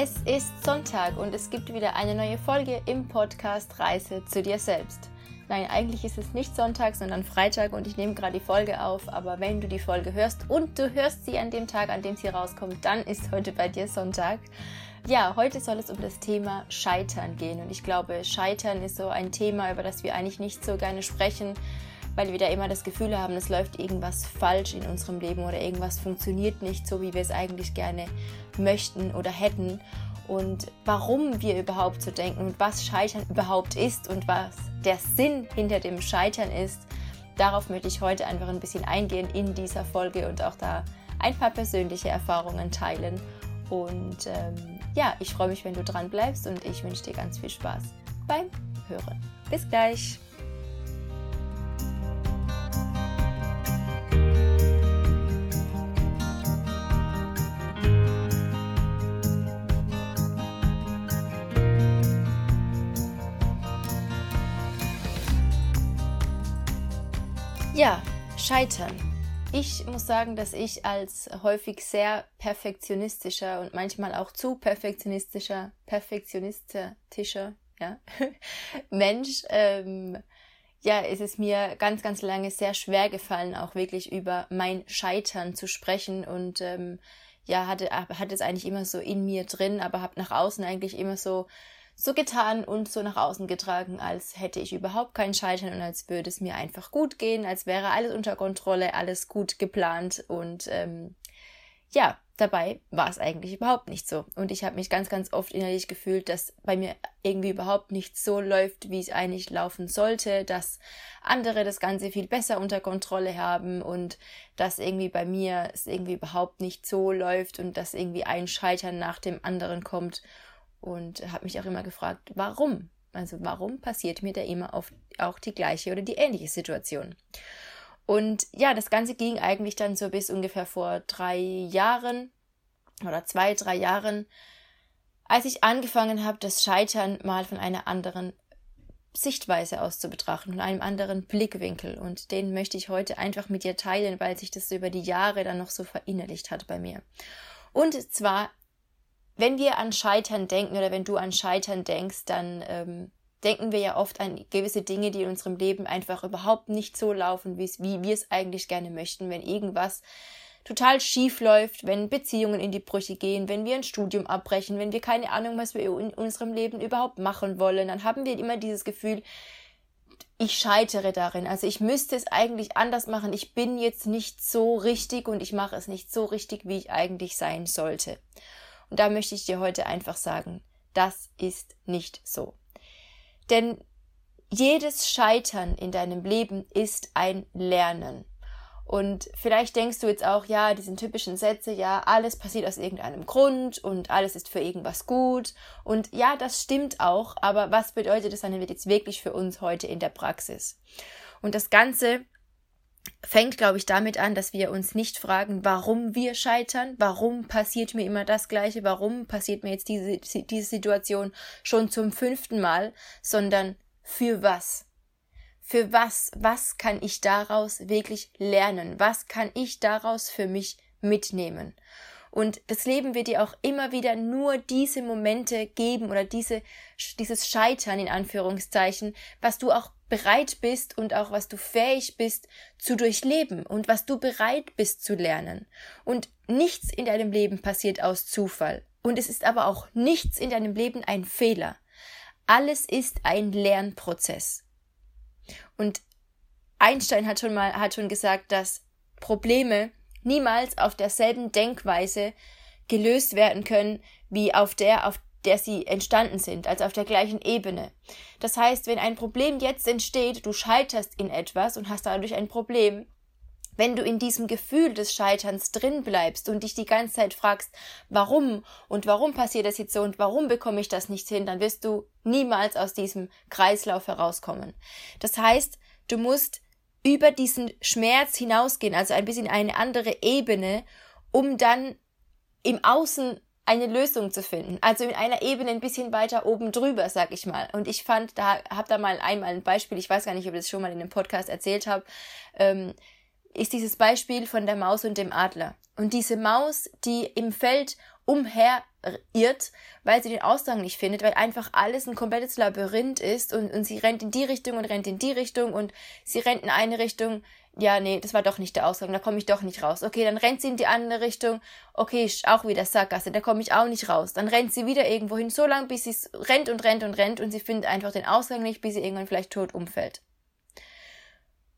Es ist Sonntag und es gibt wieder eine neue Folge im Podcast Reise zu dir selbst. Nein, eigentlich ist es nicht Sonntag, sondern Freitag und ich nehme gerade die Folge auf. Aber wenn du die Folge hörst und du hörst sie an dem Tag, an dem sie rauskommt, dann ist heute bei dir Sonntag. Ja, heute soll es um das Thema Scheitern gehen und ich glaube, Scheitern ist so ein Thema, über das wir eigentlich nicht so gerne sprechen, weil wir da immer das Gefühl haben, es läuft irgendwas falsch in unserem Leben oder irgendwas funktioniert nicht so, wie wir es eigentlich gerne möchten oder hätten. Und warum wir überhaupt so denken und was Scheitern überhaupt ist und was der Sinn hinter dem Scheitern ist, darauf möchte ich heute einfach ein bisschen eingehen in dieser Folge und auch da ein paar persönliche Erfahrungen teilen. Und ähm, ja, ich freue mich, wenn du dran bleibst und ich wünsche dir ganz viel Spaß beim Hören. Bis gleich! Ja, scheitern. Ich muss sagen, dass ich als häufig sehr perfektionistischer und manchmal auch zu perfektionistischer, perfektionistischer, ja, Mensch, ähm, ja, ist es mir ganz, ganz lange sehr schwer gefallen, auch wirklich über mein Scheitern zu sprechen und ähm, ja, hatte, hatte es eigentlich immer so in mir drin, aber habe nach außen eigentlich immer so so getan und so nach außen getragen, als hätte ich überhaupt kein Scheitern und als würde es mir einfach gut gehen, als wäre alles unter Kontrolle, alles gut geplant und ähm, ja, dabei war es eigentlich überhaupt nicht so. Und ich habe mich ganz, ganz oft innerlich gefühlt, dass bei mir irgendwie überhaupt nicht so läuft, wie es eigentlich laufen sollte, dass andere das Ganze viel besser unter Kontrolle haben und dass irgendwie bei mir es irgendwie überhaupt nicht so läuft und dass irgendwie ein Scheitern nach dem anderen kommt und habe mich auch immer gefragt, warum? Also warum passiert mir da immer oft auch die gleiche oder die ähnliche Situation? Und ja, das Ganze ging eigentlich dann so bis ungefähr vor drei Jahren oder zwei, drei Jahren, als ich angefangen habe, das Scheitern mal von einer anderen Sichtweise aus zu betrachten, von einem anderen Blickwinkel. Und den möchte ich heute einfach mit dir teilen, weil sich das über die Jahre dann noch so verinnerlicht hat bei mir. Und zwar wenn wir an Scheitern denken oder wenn du an Scheitern denkst, dann ähm, denken wir ja oft an gewisse Dinge, die in unserem Leben einfach überhaupt nicht so laufen, wie wir es eigentlich gerne möchten. Wenn irgendwas total schief läuft, wenn Beziehungen in die Brüche gehen, wenn wir ein Studium abbrechen, wenn wir keine Ahnung, was wir in unserem Leben überhaupt machen wollen, dann haben wir immer dieses Gefühl, ich scheitere darin. Also ich müsste es eigentlich anders machen. Ich bin jetzt nicht so richtig und ich mache es nicht so richtig, wie ich eigentlich sein sollte. Und da möchte ich dir heute einfach sagen, das ist nicht so. Denn jedes Scheitern in deinem Leben ist ein Lernen. Und vielleicht denkst du jetzt auch, ja, diesen typischen Sätze, ja, alles passiert aus irgendeinem Grund und alles ist für irgendwas gut. Und ja, das stimmt auch, aber was bedeutet das dann jetzt wirklich für uns heute in der Praxis? Und das Ganze fängt, glaube ich, damit an, dass wir uns nicht fragen, warum wir scheitern, warum passiert mir immer das Gleiche, warum passiert mir jetzt diese, diese Situation schon zum fünften Mal, sondern für was? Für was? Was kann ich daraus wirklich lernen? Was kann ich daraus für mich mitnehmen? Und das Leben wird dir auch immer wieder nur diese Momente geben oder diese, dieses Scheitern in Anführungszeichen, was du auch bereit bist und auch was du fähig bist zu durchleben und was du bereit bist zu lernen. Und nichts in deinem Leben passiert aus Zufall. Und es ist aber auch nichts in deinem Leben ein Fehler. Alles ist ein Lernprozess. Und Einstein hat schon mal, hat schon gesagt, dass Probleme niemals auf derselben Denkweise gelöst werden können, wie auf der, auf der sie entstanden sind, also auf der gleichen Ebene. Das heißt, wenn ein Problem jetzt entsteht, du scheiterst in etwas und hast dadurch ein Problem, wenn du in diesem Gefühl des Scheiterns drin bleibst und dich die ganze Zeit fragst, warum und warum passiert das jetzt so und warum bekomme ich das nicht hin, dann wirst du niemals aus diesem Kreislauf herauskommen. Das heißt, du musst über diesen Schmerz hinausgehen, also ein bisschen eine andere Ebene, um dann im Außen eine Lösung zu finden. Also in einer Ebene ein bisschen weiter oben drüber, sag ich mal. Und ich fand, da habe da mal einmal ein Beispiel, ich weiß gar nicht, ob ich das schon mal in einem Podcast erzählt habe, ähm, ist dieses Beispiel von der Maus und dem Adler. Und diese Maus, die im Feld umher irrt, weil sie den Ausgang nicht findet, weil einfach alles ein komplettes Labyrinth ist und, und sie rennt in die Richtung und rennt in die Richtung und sie rennt in eine Richtung. Ja, nee, das war doch nicht der Ausgang, da komme ich doch nicht raus. Okay, dann rennt sie in die andere Richtung. Okay, auch wieder Sackgasse, da komme ich auch nicht raus. Dann rennt sie wieder irgendwo hin, so lange, bis sie rennt und rennt und rennt und sie findet einfach den Ausgang nicht, bis sie irgendwann vielleicht tot umfällt.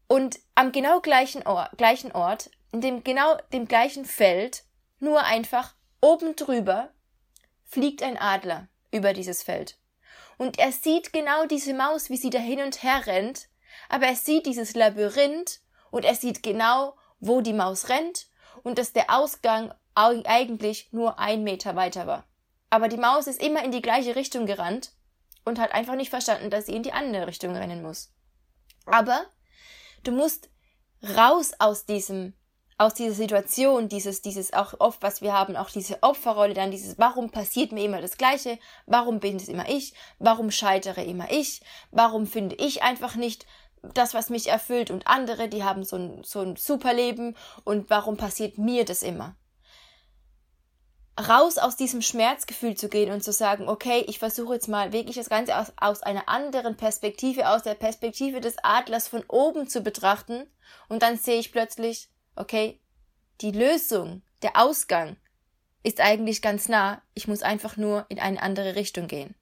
Und am genau gleichen Ort, gleichen Ort, in dem genau dem gleichen Feld, nur einfach oben drüber, fliegt ein Adler über dieses Feld. Und er sieht genau diese Maus, wie sie da hin und her rennt, aber er sieht dieses Labyrinth und er sieht genau, wo die Maus rennt und dass der Ausgang eigentlich nur ein Meter weiter war. Aber die Maus ist immer in die gleiche Richtung gerannt und hat einfach nicht verstanden, dass sie in die andere Richtung rennen muss. Aber du musst raus aus diesem aus dieser Situation, dieses, dieses auch oft, was wir haben, auch diese Opferrolle, dann dieses, warum passiert mir immer das Gleiche? Warum bin es immer ich? Warum scheitere immer ich? Warum finde ich einfach nicht das, was mich erfüllt und andere, die haben so ein, so ein super Leben und warum passiert mir das immer? Raus aus diesem Schmerzgefühl zu gehen und zu sagen, okay, ich versuche jetzt mal wirklich das Ganze aus, aus einer anderen Perspektive, aus der Perspektive des Adlers von oben zu betrachten und dann sehe ich plötzlich, okay, die Lösung, der Ausgang ist eigentlich ganz nah, ich muss einfach nur in eine andere Richtung gehen.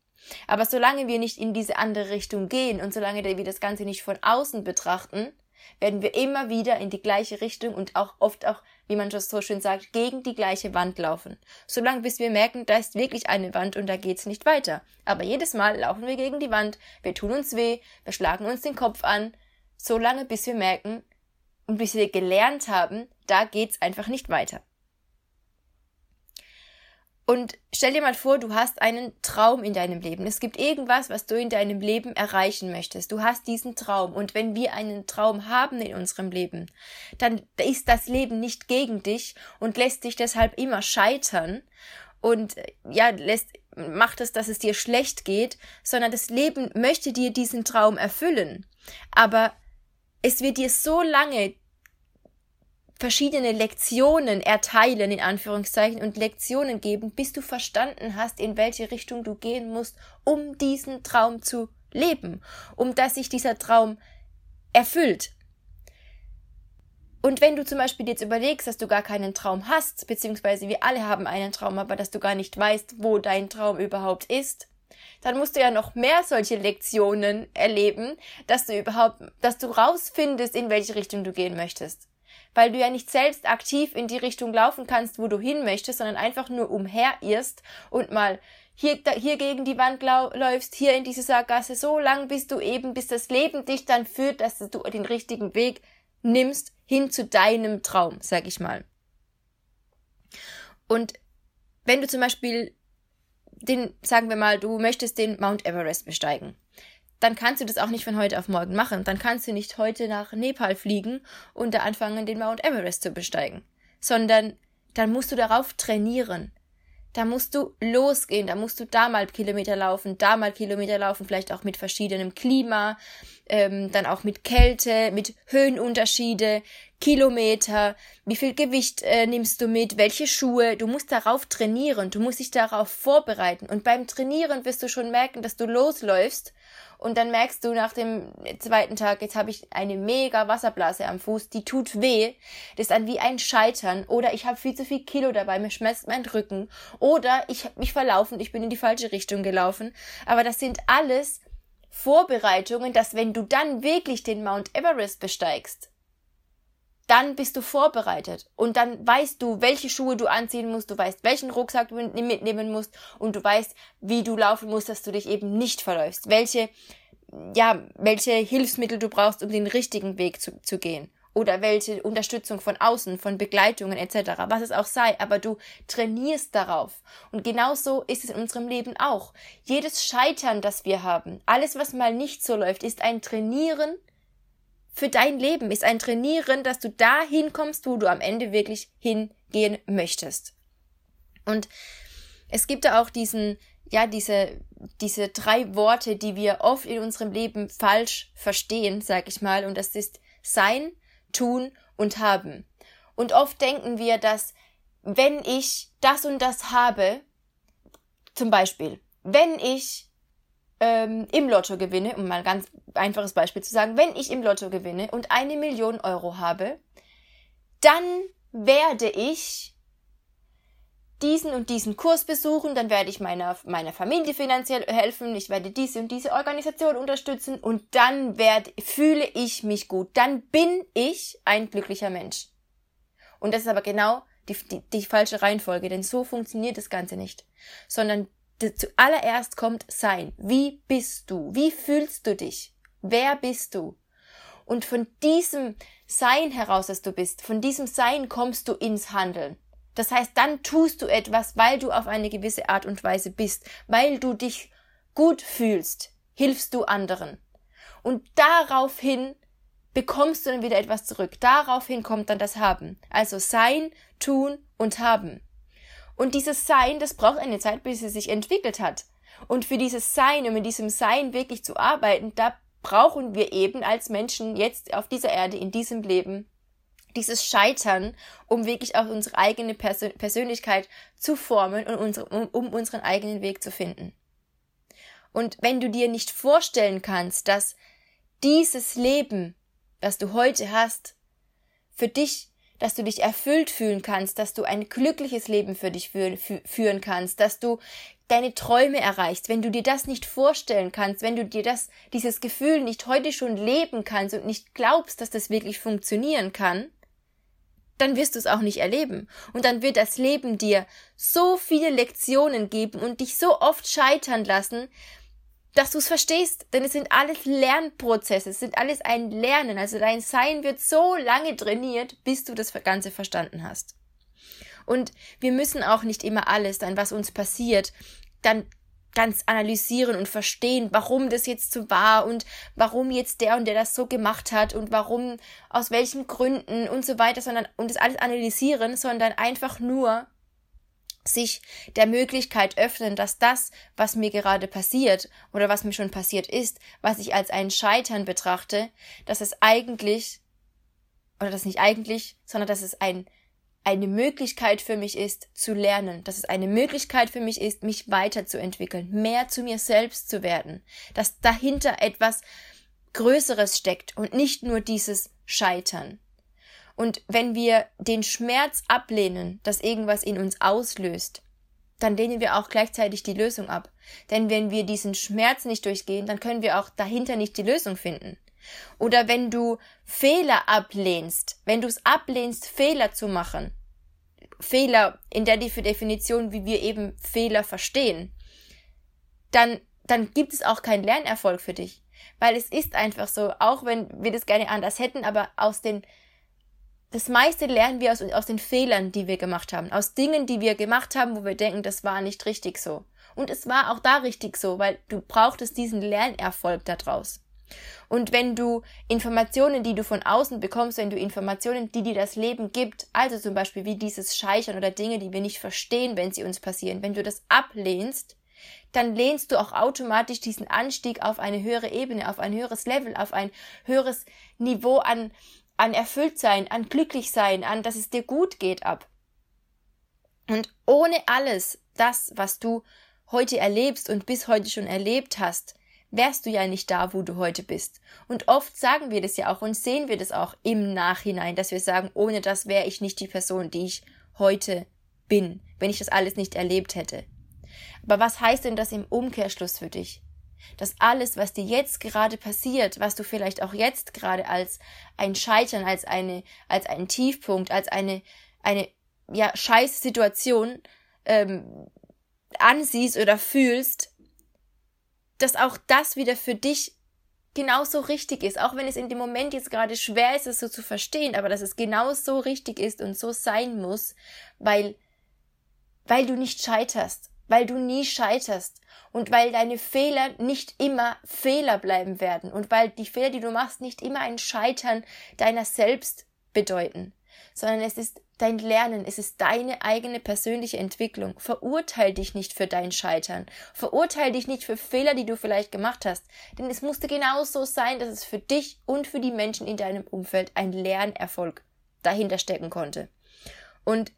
Aber solange wir nicht in diese andere Richtung gehen und solange wir das Ganze nicht von außen betrachten, werden wir immer wieder in die gleiche Richtung und auch oft auch, wie man das so schön sagt, gegen die gleiche Wand laufen. Solange bis wir merken, da ist wirklich eine Wand und da geht's nicht weiter. Aber jedes Mal laufen wir gegen die Wand, wir tun uns weh, wir schlagen uns den Kopf an, solange bis wir merken, und bis wir gelernt haben, da geht's einfach nicht weiter. Und stell dir mal vor, du hast einen Traum in deinem Leben. Es gibt irgendwas, was du in deinem Leben erreichen möchtest. Du hast diesen Traum. Und wenn wir einen Traum haben in unserem Leben, dann ist das Leben nicht gegen dich und lässt dich deshalb immer scheitern und ja, lässt, macht es, dass es dir schlecht geht, sondern das Leben möchte dir diesen Traum erfüllen. Aber es wird dir so lange verschiedene Lektionen erteilen, in Anführungszeichen, und Lektionen geben, bis du verstanden hast, in welche Richtung du gehen musst, um diesen Traum zu leben, um dass sich dieser Traum erfüllt. Und wenn du zum Beispiel jetzt überlegst, dass du gar keinen Traum hast, beziehungsweise wir alle haben einen Traum, aber dass du gar nicht weißt, wo dein Traum überhaupt ist, dann musst du ja noch mehr solche Lektionen erleben, dass du überhaupt, dass du rausfindest, in welche Richtung du gehen möchtest. Weil du ja nicht selbst aktiv in die Richtung laufen kannst, wo du hin möchtest, sondern einfach nur umherirrst und mal hier, da, hier gegen die Wand läufst, hier in diese Sackgasse, so lang bis du eben, bis das Leben dich dann führt, dass du den richtigen Weg nimmst hin zu deinem Traum, sag ich mal. Und wenn du zum Beispiel den, sagen wir mal, du möchtest den Mount Everest besteigen, dann kannst du das auch nicht von heute auf morgen machen. Dann kannst du nicht heute nach Nepal fliegen und da anfangen, den Mount Everest zu besteigen. Sondern dann musst du darauf trainieren. Da musst du losgehen, da musst du da mal Kilometer laufen, da mal Kilometer laufen, vielleicht auch mit verschiedenem Klima, ähm, dann auch mit Kälte, mit Höhenunterschiede, Kilometer, wie viel Gewicht äh, nimmst du mit, welche Schuhe, du musst darauf trainieren, du musst dich darauf vorbereiten. Und beim Trainieren wirst du schon merken, dass du losläufst. Und dann merkst du nach dem zweiten Tag, jetzt habe ich eine mega Wasserblase am Fuß, die tut weh, das ist dann wie ein Scheitern. Oder ich habe viel zu viel Kilo dabei, mir schmerzt mein Rücken. Oder ich habe mich verlaufen, ich bin in die falsche Richtung gelaufen, aber das sind alles Vorbereitungen, dass wenn du dann wirklich den Mount Everest besteigst, dann bist du vorbereitet. Und dann weißt du, welche Schuhe du anziehen musst, du weißt, welchen Rucksack du mitnehmen musst und du weißt, wie du laufen musst, dass du dich eben nicht verläufst, welche, ja, welche Hilfsmittel du brauchst, um den richtigen Weg zu, zu gehen oder welche Unterstützung von außen, von Begleitungen etc., was es auch sei, aber du trainierst darauf. Und genauso ist es in unserem Leben auch. Jedes Scheitern, das wir haben, alles, was mal nicht so läuft, ist ein Trainieren für dein Leben, ist ein Trainieren, dass du da hinkommst, wo du am Ende wirklich hingehen möchtest. Und es gibt da auch diesen, ja, diese, diese drei Worte, die wir oft in unserem Leben falsch verstehen, sag ich mal, und das ist sein, tun und haben. Und oft denken wir, dass wenn ich das und das habe, zum Beispiel, wenn ich ähm, im Lotto gewinne, um mal ein ganz einfaches Beispiel zu sagen, wenn ich im Lotto gewinne und eine Million Euro habe, dann werde ich diesen und diesen Kurs besuchen, dann werde ich meiner, meiner Familie finanziell helfen, ich werde diese und diese Organisation unterstützen und dann werde, fühle ich mich gut. Dann bin ich ein glücklicher Mensch. Und das ist aber genau die, die, die falsche Reihenfolge, denn so funktioniert das Ganze nicht. Sondern zuallererst kommt Sein. Wie bist du? Wie fühlst du dich? Wer bist du? Und von diesem Sein heraus, dass du bist, von diesem Sein kommst du ins Handeln. Das heißt, dann tust du etwas, weil du auf eine gewisse Art und Weise bist, weil du dich gut fühlst, hilfst du anderen. Und daraufhin bekommst du dann wieder etwas zurück. Daraufhin kommt dann das Haben. Also sein, tun und haben. Und dieses Sein, das braucht eine Zeit, bis es sich entwickelt hat. Und für dieses Sein, um in diesem Sein wirklich zu arbeiten, da brauchen wir eben als Menschen jetzt auf dieser Erde, in diesem Leben, dieses Scheitern, um wirklich auch unsere eigene Persön Persönlichkeit zu formen und unsere, um, um unseren eigenen Weg zu finden. Und wenn du dir nicht vorstellen kannst, dass dieses Leben, das du heute hast, für dich dass du dich erfüllt fühlen kannst, dass du ein glückliches Leben für dich führen, führen kannst, dass du deine Träume erreichst, wenn du dir das nicht vorstellen kannst, wenn du dir das, dieses Gefühl nicht heute schon leben kannst und nicht glaubst, dass das wirklich funktionieren kann, dann wirst du es auch nicht erleben. Und dann wird das Leben dir so viele Lektionen geben und dich so oft scheitern lassen, dass du es verstehst, denn es sind alles Lernprozesse, es sind alles ein Lernen. Also dein Sein wird so lange trainiert, bis du das Ganze verstanden hast. Und wir müssen auch nicht immer alles, dann was uns passiert, dann ganz analysieren und verstehen, warum das jetzt so war und warum jetzt der und der das so gemacht hat und warum, aus welchen Gründen und so weiter, sondern und das alles analysieren, sondern einfach nur sich der Möglichkeit öffnen, dass das, was mir gerade passiert oder was mir schon passiert ist, was ich als ein Scheitern betrachte, dass es eigentlich, oder das nicht eigentlich, sondern dass es ein, eine Möglichkeit für mich ist, zu lernen, dass es eine Möglichkeit für mich ist, mich weiterzuentwickeln, mehr zu mir selbst zu werden, dass dahinter etwas Größeres steckt und nicht nur dieses Scheitern. Und wenn wir den Schmerz ablehnen, dass irgendwas in uns auslöst, dann lehnen wir auch gleichzeitig die Lösung ab. Denn wenn wir diesen Schmerz nicht durchgehen, dann können wir auch dahinter nicht die Lösung finden. Oder wenn du Fehler ablehnst, wenn du es ablehnst, Fehler zu machen, Fehler in der Definition, wie wir eben Fehler verstehen, dann, dann gibt es auch keinen Lernerfolg für dich. Weil es ist einfach so, auch wenn wir das gerne anders hätten, aber aus den das meiste lernen wir aus, aus den Fehlern, die wir gemacht haben, aus Dingen, die wir gemacht haben, wo wir denken, das war nicht richtig so. Und es war auch da richtig so, weil du brauchtest diesen Lernerfolg daraus. Und wenn du Informationen, die du von außen bekommst, wenn du Informationen, die dir das Leben gibt, also zum Beispiel wie dieses Scheichern oder Dinge, die wir nicht verstehen, wenn sie uns passieren, wenn du das ablehnst, dann lehnst du auch automatisch diesen Anstieg auf eine höhere Ebene, auf ein höheres Level, auf ein höheres Niveau an, an Erfülltsein, an Glücklichsein, an dass es dir gut geht ab. Und ohne alles das, was du heute erlebst und bis heute schon erlebt hast, wärst du ja nicht da, wo du heute bist. Und oft sagen wir das ja auch und sehen wir das auch im Nachhinein, dass wir sagen, ohne das wäre ich nicht die Person, die ich heute bin, wenn ich das alles nicht erlebt hätte. Aber was heißt denn das im Umkehrschluss für dich? dass alles, was dir jetzt gerade passiert, was du vielleicht auch jetzt gerade als ein Scheitern, als eine, als einen Tiefpunkt, als eine, eine, ja, scheiß Situation, ähm, ansiehst oder fühlst, dass auch das wieder für dich genauso richtig ist, auch wenn es in dem Moment jetzt gerade schwer ist, es so zu verstehen, aber dass es genauso richtig ist und so sein muss, weil, weil du nicht scheiterst, weil du nie scheiterst und weil deine Fehler nicht immer Fehler bleiben werden und weil die Fehler, die du machst, nicht immer ein Scheitern deiner selbst bedeuten, sondern es ist dein Lernen, es ist deine eigene persönliche Entwicklung. Verurteil dich nicht für dein Scheitern. Verurteil dich nicht für Fehler, die du vielleicht gemacht hast. Denn es musste genauso sein, dass es für dich und für die Menschen in deinem Umfeld ein Lernerfolg dahinter stecken konnte. Und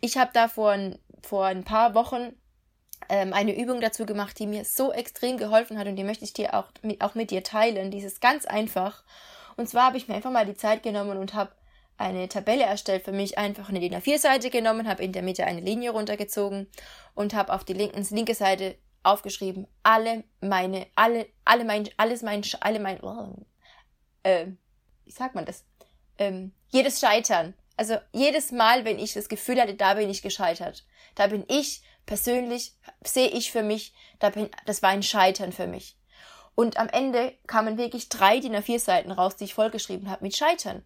ich habe da vor ein, vor ein paar Wochen ähm, eine Übung dazu gemacht, die mir so extrem geholfen hat und die möchte ich dir auch, auch mit dir teilen. Dieses ganz einfach. Und zwar habe ich mir einfach mal die Zeit genommen und habe eine Tabelle erstellt für mich, einfach eine DIN A4-Seite genommen, habe in der Mitte eine Linie runtergezogen und habe auf die linken, linke Seite aufgeschrieben, alle meine, alle, alle mein, alles mein, alle mein, oh, äh, wie sagt man das? Ähm, jedes Scheitern. Also jedes Mal, wenn ich das Gefühl hatte, da bin ich gescheitert. Da bin ich persönlich, sehe ich für mich, da bin, das war ein Scheitern für mich. Und am Ende kamen wirklich drei DIN A4 Seiten raus, die ich vollgeschrieben habe mit Scheitern.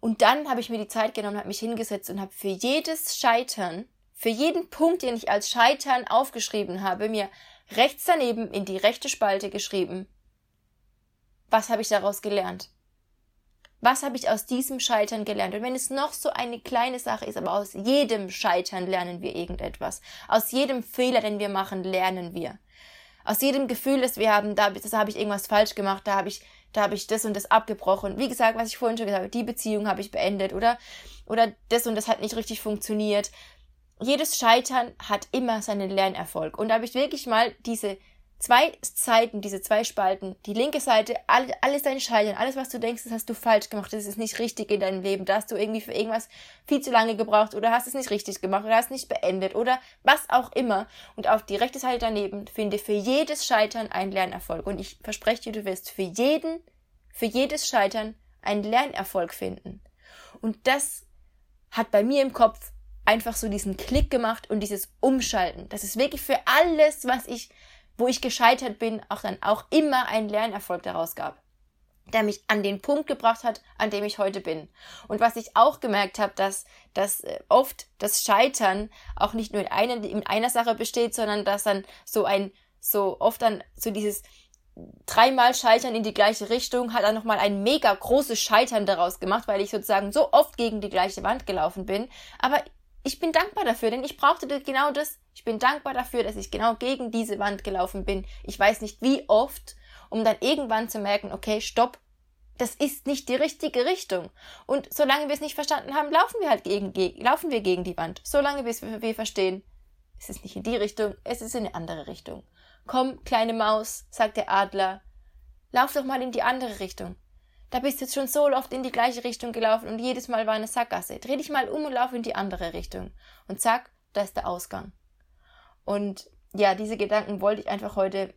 Und dann habe ich mir die Zeit genommen, habe mich hingesetzt und habe für jedes Scheitern, für jeden Punkt, den ich als Scheitern aufgeschrieben habe, mir rechts daneben in die rechte Spalte geschrieben. Was habe ich daraus gelernt? Was habe ich aus diesem Scheitern gelernt? Und wenn es noch so eine kleine Sache ist, aber aus jedem Scheitern lernen wir irgendetwas. Aus jedem Fehler, den wir machen, lernen wir. Aus jedem Gefühl, das wir haben, da, das habe ich irgendwas falsch gemacht, da habe ich da habe ich das und das abgebrochen. Wie gesagt, was ich vorhin schon gesagt habe, die Beziehung habe ich beendet oder, oder das und das hat nicht richtig funktioniert. Jedes Scheitern hat immer seinen Lernerfolg. Und da habe ich wirklich mal diese zwei Seiten, diese zwei Spalten, die linke Seite, alles, alles dein Scheitern, alles, was du denkst, das hast du falsch gemacht, das ist nicht richtig in deinem Leben, da hast du irgendwie für irgendwas viel zu lange gebraucht oder hast es nicht richtig gemacht oder hast es nicht beendet oder was auch immer. Und auf die rechte Seite daneben finde für jedes Scheitern einen Lernerfolg. Und ich verspreche dir, du wirst für jeden, für jedes Scheitern einen Lernerfolg finden. Und das hat bei mir im Kopf einfach so diesen Klick gemacht und dieses Umschalten. Das ist wirklich für alles, was ich wo ich gescheitert bin, auch dann auch immer einen Lernerfolg daraus gab, der mich an den Punkt gebracht hat, an dem ich heute bin. Und was ich auch gemerkt habe, dass, dass äh, oft das Scheitern auch nicht nur in einer, in einer Sache besteht, sondern dass dann so ein, so oft dann so dieses dreimal Scheitern in die gleiche Richtung hat dann nochmal ein mega großes Scheitern daraus gemacht, weil ich sozusagen so oft gegen die gleiche Wand gelaufen bin. Aber ich bin dankbar dafür, denn ich brauchte genau das. Ich bin dankbar dafür, dass ich genau gegen diese Wand gelaufen bin. Ich weiß nicht wie oft, um dann irgendwann zu merken, okay, stopp, das ist nicht die richtige Richtung. Und solange wir es nicht verstanden haben, laufen wir halt gegen, laufen wir gegen die Wand. Solange wir, wir verstehen, es ist nicht in die Richtung, es ist in eine andere Richtung. Komm, kleine Maus, sagt der Adler, lauf doch mal in die andere Richtung. Da bist du jetzt schon so oft in die gleiche Richtung gelaufen und jedes Mal war eine Sackgasse. Dreh dich mal um und lauf in die andere Richtung. Und zack, da ist der Ausgang. Und ja, diese Gedanken wollte ich einfach heute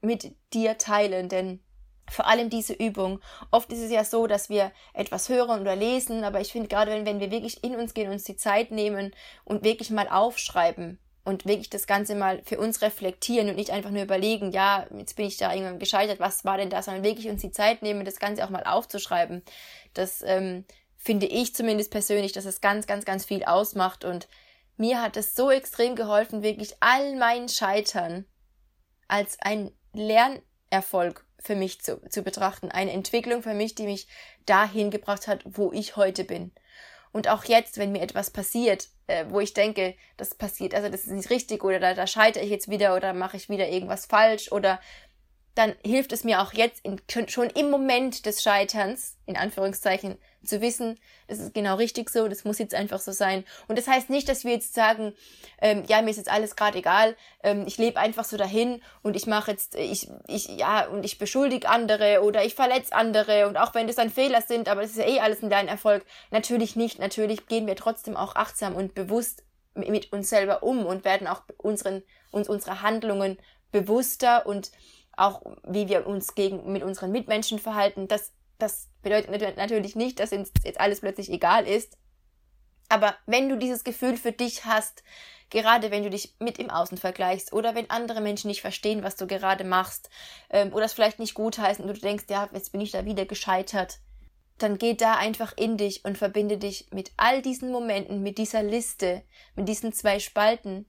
mit dir teilen, denn vor allem diese Übung. Oft ist es ja so, dass wir etwas hören oder lesen, aber ich finde gerade, wenn, wenn wir wirklich in uns gehen, uns die Zeit nehmen und wirklich mal aufschreiben, und wirklich das Ganze mal für uns reflektieren und nicht einfach nur überlegen, ja, jetzt bin ich da irgendwann gescheitert, was war denn das, sondern wirklich uns die Zeit nehmen, das Ganze auch mal aufzuschreiben. Das ähm, finde ich zumindest persönlich, dass es ganz, ganz, ganz viel ausmacht und mir hat es so extrem geholfen, wirklich all mein Scheitern als ein Lernerfolg für mich zu, zu betrachten, eine Entwicklung für mich, die mich dahin gebracht hat, wo ich heute bin. Und auch jetzt, wenn mir etwas passiert, äh, wo ich denke, das passiert, also das ist nicht richtig oder da, da scheitere ich jetzt wieder oder mache ich wieder irgendwas falsch oder dann hilft es mir auch jetzt in, schon im Moment des Scheiterns, in Anführungszeichen, zu wissen, das ist genau richtig so, das muss jetzt einfach so sein. Und das heißt nicht, dass wir jetzt sagen, ähm, ja, mir ist jetzt alles gerade egal, ähm, ich lebe einfach so dahin und ich mache jetzt, ich, ich, ja, und ich beschuldige andere oder ich verletze andere und auch wenn das dann Fehler sind, aber das ist ja eh alles ein Lernerfolg. Natürlich nicht, natürlich gehen wir trotzdem auch achtsam und bewusst mit uns selber um und werden auch unseren, uns unsere Handlungen bewusster und auch wie wir uns gegen, mit unseren Mitmenschen verhalten. Das, das bedeutet natürlich nicht, dass uns jetzt alles plötzlich egal ist. Aber wenn du dieses Gefühl für dich hast, gerade wenn du dich mit im Außen vergleichst oder wenn andere Menschen nicht verstehen, was du gerade machst ähm, oder es vielleicht nicht gut heißen und du denkst, ja, jetzt bin ich da wieder gescheitert, dann geh da einfach in dich und verbinde dich mit all diesen Momenten, mit dieser Liste, mit diesen zwei Spalten,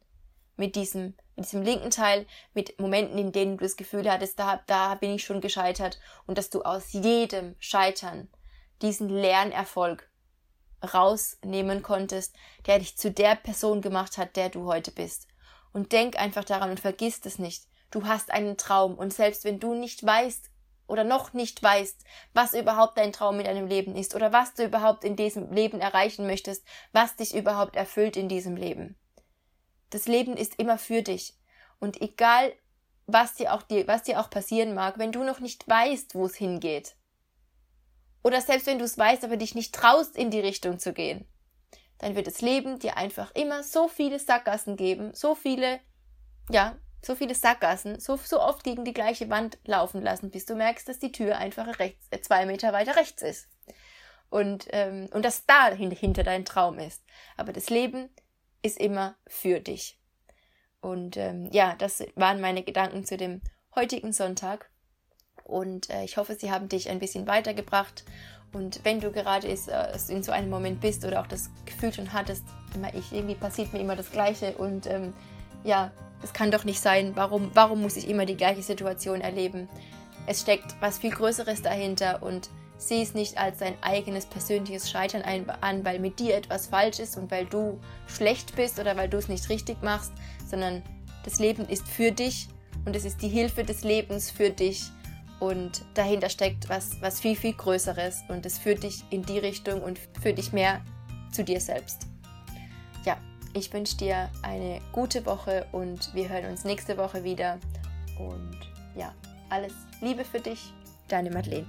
mit diesem in diesem linken Teil mit Momenten, in denen du das Gefühl hattest, da, da bin ich schon gescheitert und dass du aus jedem Scheitern diesen Lernerfolg rausnehmen konntest, der dich zu der Person gemacht hat, der du heute bist. Und denk einfach daran und vergiss es nicht. Du hast einen Traum und selbst wenn du nicht weißt oder noch nicht weißt, was überhaupt dein Traum in deinem Leben ist oder was du überhaupt in diesem Leben erreichen möchtest, was dich überhaupt erfüllt in diesem Leben, das Leben ist immer für dich. Und egal, was dir auch, dir, was dir auch passieren mag, wenn du noch nicht weißt, wo es hingeht. Oder selbst wenn du es weißt, aber dich nicht traust, in die Richtung zu gehen, dann wird das Leben dir einfach immer so viele Sackgassen geben, so viele, ja, so viele Sackgassen, so, so oft gegen die gleiche Wand laufen lassen, bis du merkst, dass die Tür einfach rechts, äh, zwei Meter weiter rechts ist. Und, ähm, und dass da hinter dein Traum ist. Aber das Leben ist immer für dich. Und ähm, ja, das waren meine Gedanken zu dem heutigen Sonntag. Und äh, ich hoffe, sie haben dich ein bisschen weitergebracht. Und wenn du gerade ist, äh, in so einem Moment bist oder auch das Gefühl schon hattest, immer ich, irgendwie passiert mir immer das Gleiche und ähm, ja, es kann doch nicht sein, warum, warum muss ich immer die gleiche Situation erleben? Es steckt was viel Größeres dahinter und sieh es nicht als dein eigenes persönliches Scheitern an, weil mit dir etwas falsch ist und weil du schlecht bist oder weil du es nicht richtig machst, sondern das Leben ist für dich und es ist die Hilfe des Lebens für dich und dahinter steckt was, was viel, viel Größeres und es führt dich in die Richtung und führt dich mehr zu dir selbst. Ja, ich wünsche dir eine gute Woche und wir hören uns nächste Woche wieder und ja, alles Liebe für dich, deine Madeleine.